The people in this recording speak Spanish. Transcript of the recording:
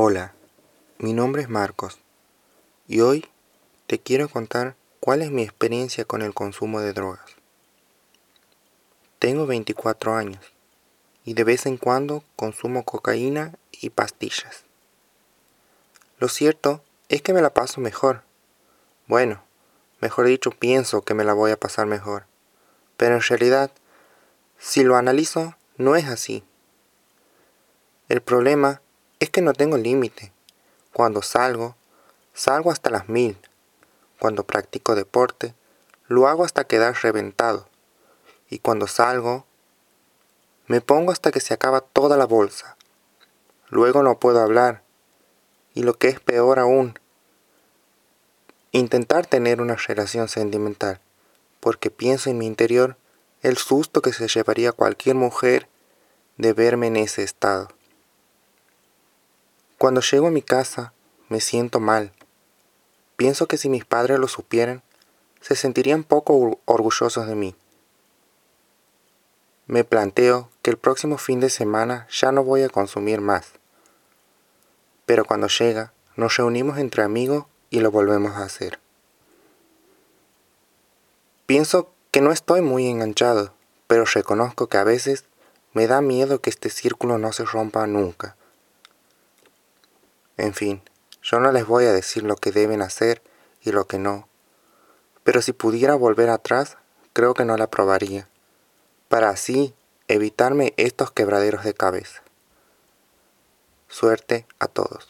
Hola, mi nombre es Marcos y hoy te quiero contar cuál es mi experiencia con el consumo de drogas. Tengo 24 años y de vez en cuando consumo cocaína y pastillas. Lo cierto es que me la paso mejor. Bueno, mejor dicho, pienso que me la voy a pasar mejor. Pero en realidad, si lo analizo, no es así. El problema es que no tengo límite. Cuando salgo, salgo hasta las mil. Cuando practico deporte, lo hago hasta quedar reventado. Y cuando salgo, me pongo hasta que se acaba toda la bolsa. Luego no puedo hablar. Y lo que es peor aún, intentar tener una relación sentimental, porque pienso en mi interior el susto que se llevaría cualquier mujer de verme en ese estado. Cuando llego a mi casa, me siento mal. Pienso que si mis padres lo supieran, se sentirían poco orgullosos de mí. Me planteo que el próximo fin de semana ya no voy a consumir más. Pero cuando llega, nos reunimos entre amigos y lo volvemos a hacer. Pienso que no estoy muy enganchado, pero reconozco que a veces me da miedo que este círculo no se rompa nunca. En fin, yo no les voy a decir lo que deben hacer y lo que no. Pero si pudiera volver atrás, creo que no la probaría, para así evitarme estos quebraderos de cabeza. Suerte a todos.